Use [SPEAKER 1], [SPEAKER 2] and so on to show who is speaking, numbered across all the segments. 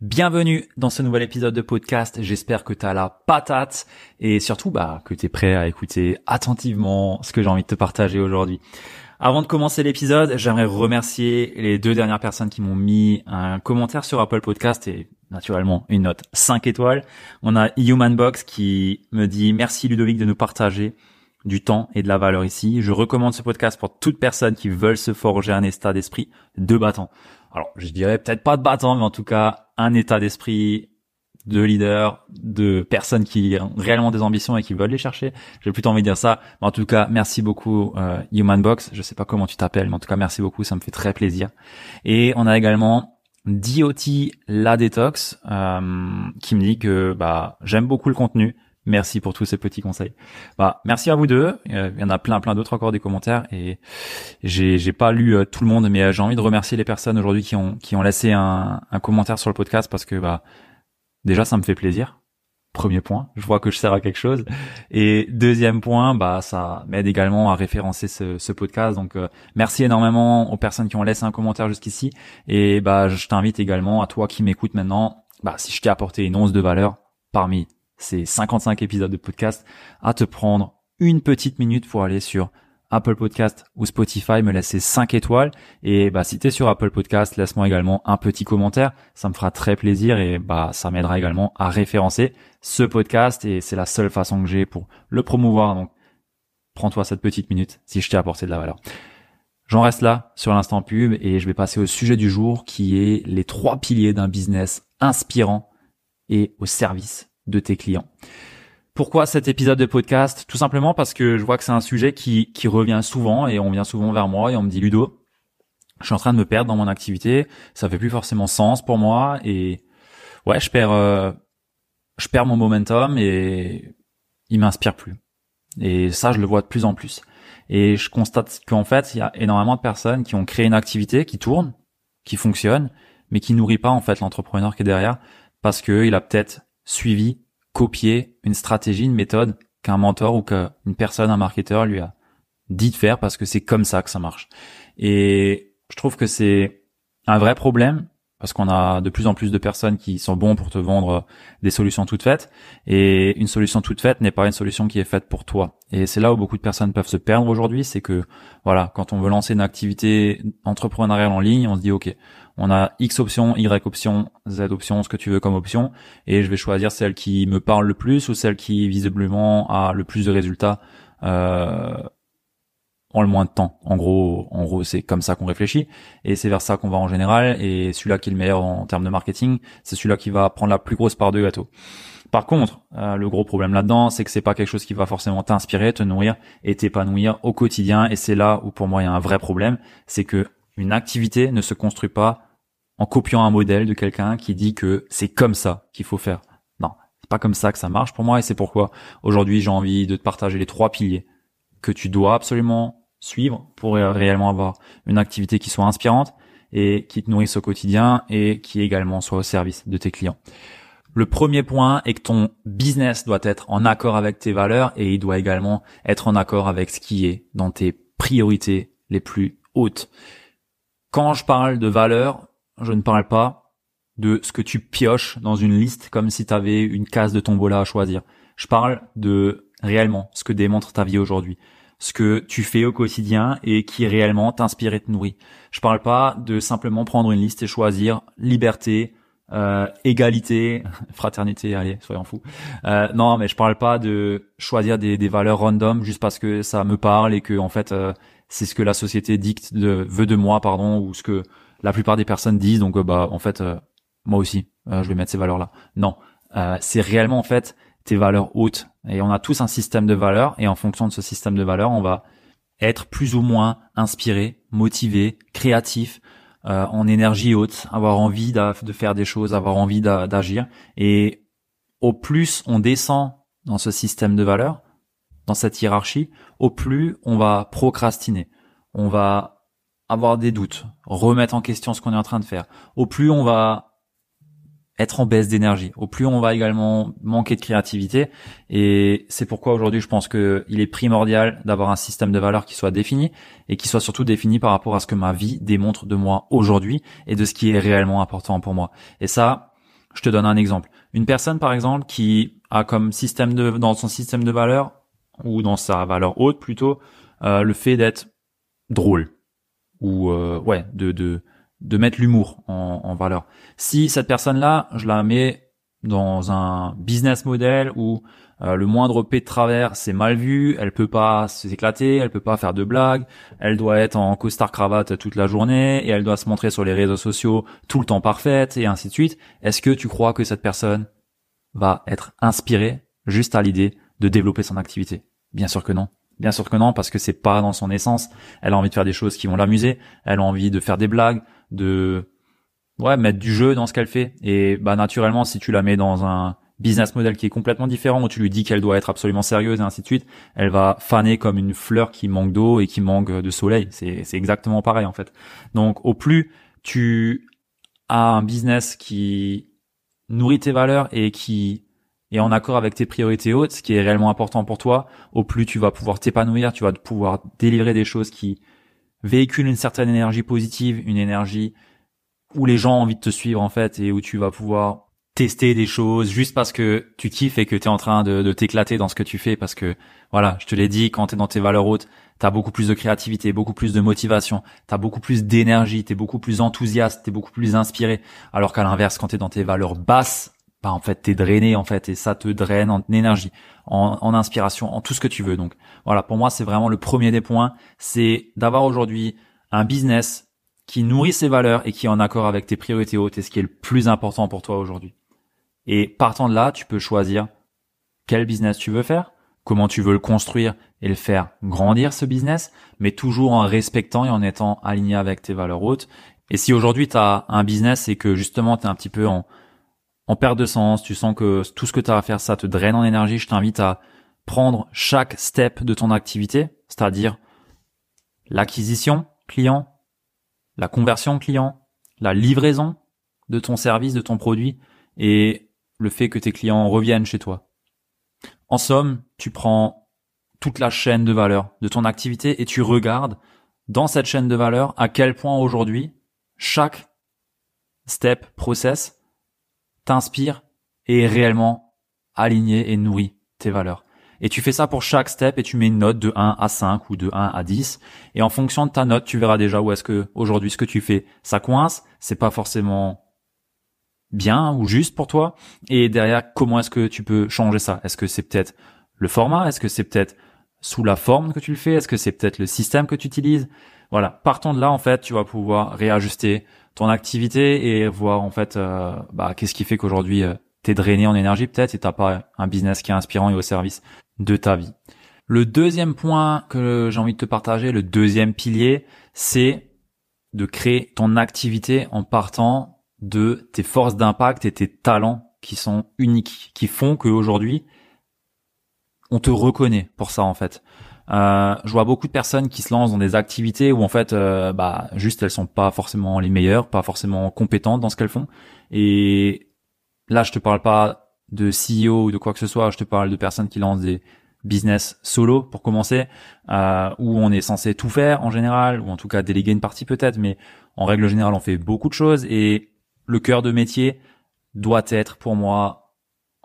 [SPEAKER 1] Bienvenue dans ce nouvel épisode de podcast. J'espère que tu as la patate et surtout bah, que tu es prêt à écouter attentivement ce que j'ai envie de te partager aujourd'hui. Avant de commencer l'épisode, j'aimerais remercier les deux dernières personnes qui m'ont mis un commentaire sur Apple Podcast et naturellement une note 5 étoiles. On a Human Box qui me dit merci Ludovic de nous partager du temps et de la valeur ici. Je recommande ce podcast pour toute personne qui veulent se forger un état d'esprit de battant. Alors, je dirais peut-être pas de battant, mais en tout cas, un état d'esprit de leader, de personnes qui ont réellement des ambitions et qui veulent les chercher. J'ai plutôt envie de dire ça. Mais en tout cas, merci beaucoup euh, Human Box. Je sais pas comment tu t'appelles, mais en tout cas, merci beaucoup. Ça me fait très plaisir. Et on a également DOT La Detox euh, qui me dit que bah j'aime beaucoup le contenu Merci pour tous ces petits conseils. Bah, merci à vous deux. Euh, il y en a plein, plein d'autres encore des commentaires et j'ai, j'ai pas lu euh, tout le monde, mais euh, j'ai envie de remercier les personnes aujourd'hui qui ont, qui ont laissé un, un commentaire sur le podcast parce que bah, déjà ça me fait plaisir. Premier point, je vois que je sers à quelque chose. Et deuxième point, bah ça m'aide également à référencer ce, ce podcast. Donc merci énormément aux personnes qui ont laissé un commentaire jusqu'ici. Et bah je t'invite également à toi qui m'écoutes maintenant, bah si je t'ai apporté une once de valeur parmi ces 55 épisodes de podcast, à te prendre une petite minute pour aller sur Apple Podcast ou Spotify, me laisser 5 étoiles. Et bah, si tu es sur Apple Podcast, laisse-moi également un petit commentaire. Ça me fera très plaisir et bah, ça m'aidera également à référencer ce podcast et c'est la seule façon que j'ai pour le promouvoir. Donc, prends-toi cette petite minute si je t'ai apporté de la valeur. J'en reste là sur l'instant pub et je vais passer au sujet du jour qui est les trois piliers d'un business inspirant et au service de tes clients. Pourquoi cet épisode de podcast? Tout simplement parce que je vois que c'est un sujet qui, qui revient souvent et on vient souvent vers moi et on me dit Ludo, je suis en train de me perdre dans mon activité, ça fait plus forcément sens pour moi et ouais, je perds euh, je perds mon momentum et il m'inspire plus. Et ça, je le vois de plus en plus. Et je constate qu'en fait, il y a énormément de personnes qui ont créé une activité qui tourne, qui fonctionne, mais qui nourrit pas en fait l'entrepreneur qui est derrière parce que il a peut-être suivi, copié une stratégie, une méthode qu'un mentor ou qu'une personne, un marketeur lui a dit de faire parce que c'est comme ça que ça marche. Et je trouve que c'est un vrai problème parce qu'on a de plus en plus de personnes qui sont bons pour te vendre des solutions toutes faites et une solution toute faite n'est pas une solution qui est faite pour toi. Et c'est là où beaucoup de personnes peuvent se perdre aujourd'hui, c'est que voilà, quand on veut lancer une activité entrepreneuriale en ligne, on se dit OK, on a X options, Y options, Z options, ce que tu veux comme option et je vais choisir celle qui me parle le plus ou celle qui visiblement a le plus de résultats euh, en le moins de temps. En gros, en gros, c'est comme ça qu'on réfléchit et c'est vers ça qu'on va en général. Et celui-là qui est le meilleur en termes de marketing, c'est celui-là qui va prendre la plus grosse part de gâteau. Par contre, euh, le gros problème là-dedans, c'est que c'est pas quelque chose qui va forcément t'inspirer, te nourrir et t'épanouir au quotidien. Et c'est là où pour moi il y a un vrai problème, c'est que une activité ne se construit pas en copiant un modèle de quelqu'un qui dit que c'est comme ça qu'il faut faire. Non, c'est pas comme ça que ça marche pour moi et c'est pourquoi aujourd'hui j'ai envie de te partager les trois piliers que tu dois absolument suivre pour réellement avoir une activité qui soit inspirante et qui te nourrisse au quotidien et qui également soit au service de tes clients. Le premier point est que ton business doit être en accord avec tes valeurs et il doit également être en accord avec ce qui est dans tes priorités les plus hautes. Quand je parle de valeurs, je ne parle pas de ce que tu pioches dans une liste comme si tu avais une case de tombola à choisir. Je parle de réellement ce que démontre ta vie aujourd'hui, ce que tu fais au quotidien et qui réellement t'inspire et te nourrit. Je parle pas de simplement prendre une liste et choisir liberté, euh, égalité, fraternité, allez, soyons fous. Euh, non, mais je parle pas de choisir des, des, valeurs random juste parce que ça me parle et que en fait euh, c'est ce que la société dicte de, veut de moi, pardon, ou ce que la plupart des personnes disent. Donc bah en fait moi aussi je vais mettre ces valeurs là. Non, c'est réellement en fait tes valeurs hautes. Et on a tous un système de valeurs et en fonction de ce système de valeurs, on va être plus ou moins inspiré, motivé, créatif, euh, en énergie haute, avoir envie de faire des choses, avoir envie d'agir. Et au plus on descend dans ce système de valeurs, dans cette hiérarchie, au plus on va procrastiner. On va avoir des doutes, remettre en question ce qu'on est en train de faire. Au plus on va être en baisse d'énergie, au plus on va également manquer de créativité. Et c'est pourquoi aujourd'hui je pense qu'il est primordial d'avoir un système de valeurs qui soit défini et qui soit surtout défini par rapport à ce que ma vie démontre de moi aujourd'hui et de ce qui est réellement important pour moi. Et ça, je te donne un exemple. Une personne par exemple qui a comme système de dans son système de valeurs ou dans sa valeur haute plutôt euh, le fait d'être drôle ou euh, ouais de de de mettre l'humour en, en, valeur. Si cette personne-là, je la mets dans un business model où euh, le moindre P de travers c'est mal vu, elle peut pas s'éclater, elle peut pas faire de blagues, elle doit être en costard cravate toute la journée et elle doit se montrer sur les réseaux sociaux tout le temps parfaite et ainsi de suite. Est-ce que tu crois que cette personne va être inspirée juste à l'idée de développer son activité? Bien sûr que non. Bien sûr que non, parce que c'est pas dans son essence. Elle a envie de faire des choses qui vont l'amuser. Elle a envie de faire des blagues, de ouais mettre du jeu dans ce qu'elle fait. Et bah naturellement, si tu la mets dans un business model qui est complètement différent, où tu lui dis qu'elle doit être absolument sérieuse et ainsi de suite, elle va faner comme une fleur qui manque d'eau et qui manque de soleil. C'est c'est exactement pareil en fait. Donc au plus tu as un business qui nourrit tes valeurs et qui et en accord avec tes priorités hautes, ce qui est réellement important pour toi, au plus tu vas pouvoir t'épanouir, tu vas pouvoir délivrer des choses qui véhiculent une certaine énergie positive, une énergie où les gens ont envie de te suivre en fait et où tu vas pouvoir tester des choses juste parce que tu kiffes et que tu es en train de, de t'éclater dans ce que tu fais. Parce que voilà, je te l'ai dit, quand tu es dans tes valeurs hautes, tu as beaucoup plus de créativité, beaucoup plus de motivation, tu as beaucoup plus d'énergie, tu es beaucoup plus enthousiaste, tu es beaucoup plus inspiré. Alors qu'à l'inverse quand tu es dans tes valeurs basses, bah en fait t'es drainé en fait et ça te draine en énergie, en, inspiration, en tout ce que tu veux. Donc voilà, pour moi c'est vraiment le premier des points, c'est d'avoir aujourd'hui un business qui nourrit ses valeurs et qui est en accord avec tes priorités hautes et ce qui est le plus important pour toi aujourd'hui. Et partant de là, tu peux choisir quel business tu veux faire, comment tu veux le construire et le faire grandir ce business, mais toujours en respectant et en étant aligné avec tes valeurs hautes. Et si aujourd'hui tu as un business et que justement tu es un petit peu en en perte de sens, tu sens que tout ce que tu as à faire, ça te draine en énergie, je t'invite à prendre chaque step de ton activité, c'est-à-dire l'acquisition client, la conversion client, la livraison de ton service, de ton produit et le fait que tes clients reviennent chez toi. En somme, tu prends toute la chaîne de valeur de ton activité et tu regardes dans cette chaîne de valeur à quel point aujourd'hui chaque step, process t'inspire et réellement aligné et nourrit tes valeurs. Et tu fais ça pour chaque step et tu mets une note de 1 à 5 ou de 1 à 10. Et en fonction de ta note, tu verras déjà où est-ce que aujourd'hui ce que tu fais, ça coince, c'est pas forcément bien ou juste pour toi. Et derrière, comment est-ce que tu peux changer ça? Est-ce que c'est peut-être le format? Est-ce que c'est peut-être sous la forme que tu le fais? Est-ce que c'est peut-être le système que tu utilises? Voilà, partant de là, en fait, tu vas pouvoir réajuster ton activité et voir en fait euh, bah, qu'est-ce qui fait qu'aujourd'hui euh, t'es drainé en énergie peut-être et t'as pas un business qui est inspirant et au service de ta vie. Le deuxième point que j'ai envie de te partager, le deuxième pilier, c'est de créer ton activité en partant de tes forces d'impact et tes talents qui sont uniques, qui font qu'aujourd'hui, on te reconnaît pour ça en fait. Euh, je vois beaucoup de personnes qui se lancent dans des activités où en fait, euh, bah, juste elles sont pas forcément les meilleures, pas forcément compétentes dans ce qu'elles font. Et là, je te parle pas de CEO ou de quoi que ce soit. Je te parle de personnes qui lancent des business solo pour commencer, euh, où on est censé tout faire en général, ou en tout cas déléguer une partie peut-être, mais en règle générale, on fait beaucoup de choses et le cœur de métier doit être pour moi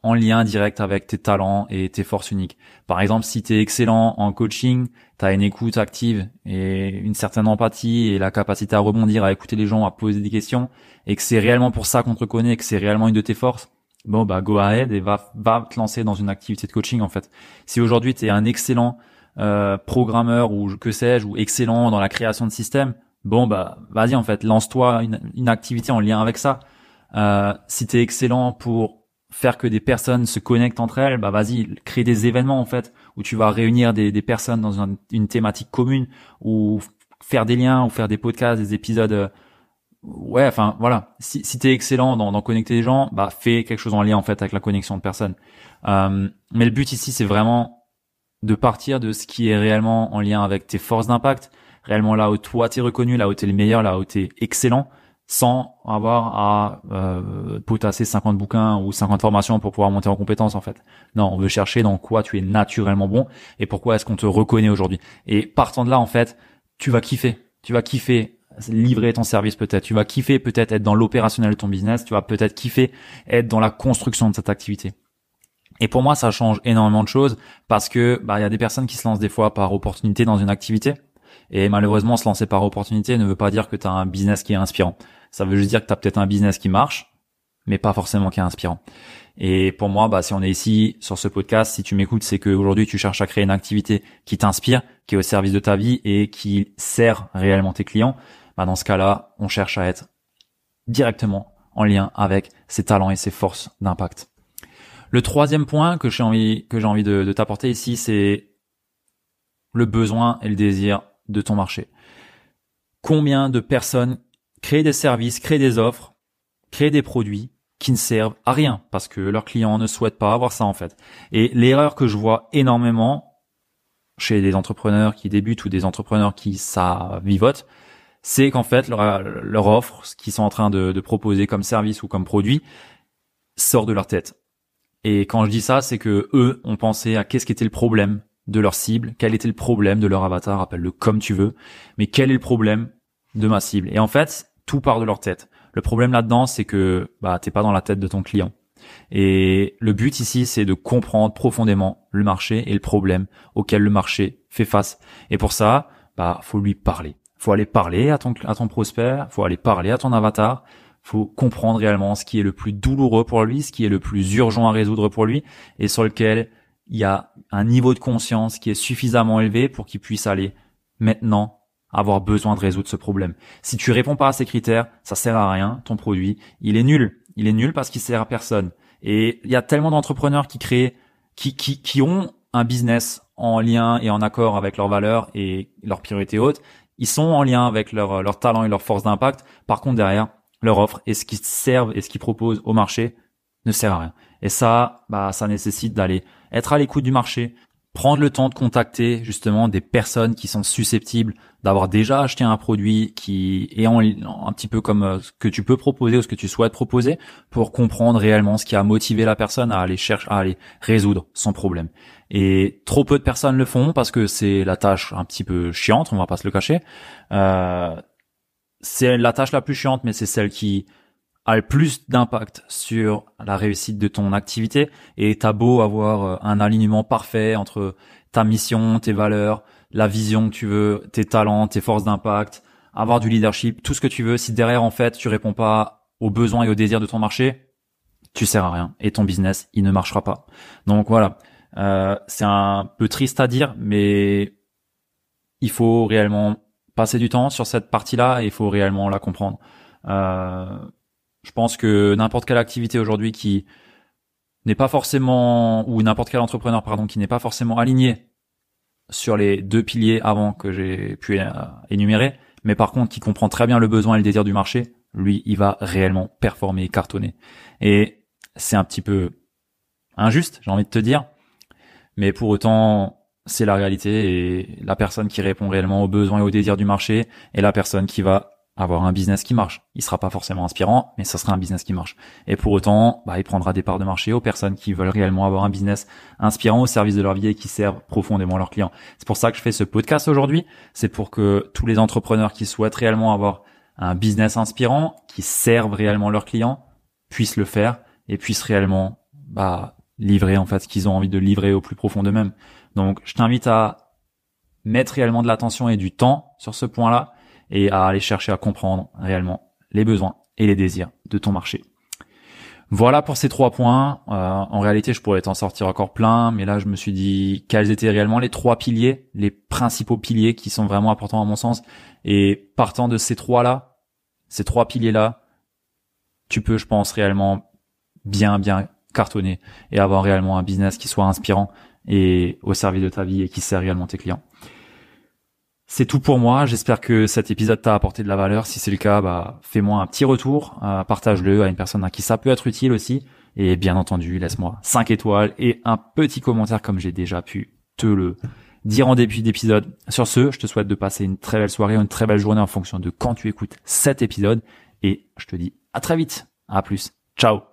[SPEAKER 1] en lien direct avec tes talents et tes forces uniques. Par exemple, si tu es excellent en coaching, tu as une écoute active et une certaine empathie et la capacité à rebondir, à écouter les gens, à poser des questions, et que c'est réellement pour ça qu'on te reconnaît, que c'est réellement une de tes forces, bon bah go ahead et va, va te lancer dans une activité de coaching en fait. Si aujourd'hui tu es un excellent euh, programmeur ou que sais-je, ou excellent dans la création de systèmes, bon bah vas-y en fait, lance-toi une, une, activité en lien avec ça. Euh, si tu es excellent pour faire que des personnes se connectent entre elles, bah vas-y, crée des événements en fait où tu vas réunir des, des personnes dans une, thématique commune ou faire des liens ou faire des podcasts, des épisodes euh, ouais, enfin voilà, si, si tu es excellent dans, dans connecter les gens, bah fais quelque chose en lien en fait avec la connexion de personnes. Euh, mais le but ici, c'est vraiment de partir de ce qui est réellement en lien avec tes forces d'impact, réellement là où toi t'es reconnu, là où t'es le meilleur, là où t'es excellent, sans avoir à euh, potasser 50 bouquins ou 50 formations pour pouvoir monter en compétences en fait. Non, on veut chercher dans quoi tu es naturellement bon et pourquoi est-ce qu'on te reconnaît aujourd'hui. Et partant de là en fait, tu vas kiffer. Tu vas kiffer livrer ton service peut-être. Tu vas kiffer peut-être être dans l'opérationnel de ton business. Tu vas peut-être kiffer être dans la construction de cette activité. Et pour moi, ça change énormément de choses parce que bah il y a des personnes qui se lancent des fois par opportunité dans une activité. Et malheureusement, se lancer par opportunité ne veut pas dire que tu as un business qui est inspirant. Ça veut juste dire que tu as peut-être un business qui marche, mais pas forcément qui est inspirant. Et pour moi, bah, si on est ici sur ce podcast, si tu m'écoutes, c'est qu'aujourd'hui tu cherches à créer une activité qui t'inspire, qui est au service de ta vie et qui sert réellement tes clients bah dans ce cas-là, on cherche à être directement en lien avec ses talents et ses forces d'impact. Le troisième point que j'ai envie que j'ai envie de, de t'apporter ici, c'est le besoin et le désir de ton marché. Combien de personnes créent des services, créent des offres, créent des produits qui ne servent à rien parce que leurs clients ne souhaitent pas avoir ça en fait. Et l'erreur que je vois énormément chez des entrepreneurs qui débutent ou des entrepreneurs qui ça vivote, c'est qu'en fait leur, leur, offre, ce qu'ils sont en train de, de, proposer comme service ou comme produit, sort de leur tête. Et quand je dis ça, c'est que eux ont pensé à qu'est-ce qui était le problème de leur cible, quel était le problème de leur avatar, appelle-le comme tu veux, mais quel est le problème de ma cible? Et en fait, tout part de leur tête. Le problème là-dedans, c'est que bah t'es pas dans la tête de ton client. Et le but ici, c'est de comprendre profondément le marché et le problème auquel le marché fait face. Et pour ça, bah faut lui parler faut aller parler à ton, à ton prospect, faut aller parler à ton avatar, faut comprendre réellement ce qui est le plus douloureux pour lui, ce qui est le plus urgent à résoudre pour lui, et sur lequel il y a un niveau de conscience qui est suffisamment élevé pour qu'il puisse aller maintenant avoir besoin de résoudre ce problème. Si tu réponds pas à ces critères, ça sert à rien, ton produit, il est nul. Il est nul parce qu'il sert à personne. Et il y a tellement d'entrepreneurs qui créent, qui, qui, qui ont un business en lien et en accord avec leurs valeurs et leurs priorités hautes, ils sont en lien avec leur, leur talent et leur force d'impact. Par contre, derrière, leur offre et ce qu'ils servent et ce qu'ils proposent au marché ne sert à rien. Et ça, bah, ça nécessite d'aller être à l'écoute du marché, prendre le temps de contacter justement des personnes qui sont susceptibles d'avoir déjà acheté un produit qui est un petit peu comme euh, ce que tu peux proposer ou ce que tu souhaites proposer pour comprendre réellement ce qui a motivé la personne à aller chercher à aller résoudre son problème. Et trop peu de personnes le font parce que c'est la tâche un petit peu chiante, on va pas se le cacher. Euh, c'est la tâche la plus chiante, mais c'est celle qui a le plus d'impact sur la réussite de ton activité. Et t'as beau avoir euh, un alignement parfait entre ta mission, tes valeurs, la vision que tu veux, tes talents, tes forces d'impact, avoir du leadership, tout ce que tu veux. Si derrière, en fait, tu réponds pas aux besoins et aux désirs de ton marché, tu sers à rien. Et ton business, il ne marchera pas. Donc voilà. Euh, c'est un peu triste à dire, mais il faut réellement passer du temps sur cette partie-là et il faut réellement la comprendre. Euh, je pense que n'importe quelle activité aujourd'hui qui n'est pas forcément ou n'importe quel entrepreneur pardon qui n'est pas forcément aligné sur les deux piliers avant que j'ai pu euh, énumérer, mais par contre qui comprend très bien le besoin et le désir du marché, lui, il va réellement performer cartonner. Et c'est un petit peu injuste, j'ai envie de te dire, mais pour autant, c'est la réalité et la personne qui répond réellement aux besoins et aux désirs du marché est la personne qui va avoir un business qui marche. Il sera pas forcément inspirant, mais ça sera un business qui marche. Et pour autant, bah, il prendra des parts de marché aux personnes qui veulent réellement avoir un business inspirant au service de leur vie et qui servent profondément leurs clients. C'est pour ça que je fais ce podcast aujourd'hui. C'est pour que tous les entrepreneurs qui souhaitent réellement avoir un business inspirant, qui servent réellement leurs clients, puissent le faire et puissent réellement bah, livrer en fait ce qu'ils ont envie de livrer au plus profond d'eux-mêmes. Donc je t'invite à mettre réellement de l'attention et du temps sur ce point-là et à aller chercher à comprendre réellement les besoins et les désirs de ton marché. Voilà pour ces trois points. Euh, en réalité, je pourrais t'en sortir encore plein, mais là, je me suis dit quels étaient réellement les trois piliers, les principaux piliers qui sont vraiment importants à mon sens. Et partant de ces trois-là, ces trois piliers-là, tu peux, je pense, réellement bien, bien cartonner et avoir réellement un business qui soit inspirant et au service de ta vie et qui sert réellement tes clients. C'est tout pour moi. J'espère que cet épisode t'a apporté de la valeur. Si c'est le cas, bah, fais-moi un petit retour, euh, partage-le à une personne à qui ça peut être utile aussi. Et bien entendu, laisse-moi 5 étoiles et un petit commentaire comme j'ai déjà pu te le dire en début d'épisode. Sur ce, je te souhaite de passer une très belle soirée, une très belle journée en fonction de quand tu écoutes cet épisode. Et je te dis à très vite. À plus. Ciao.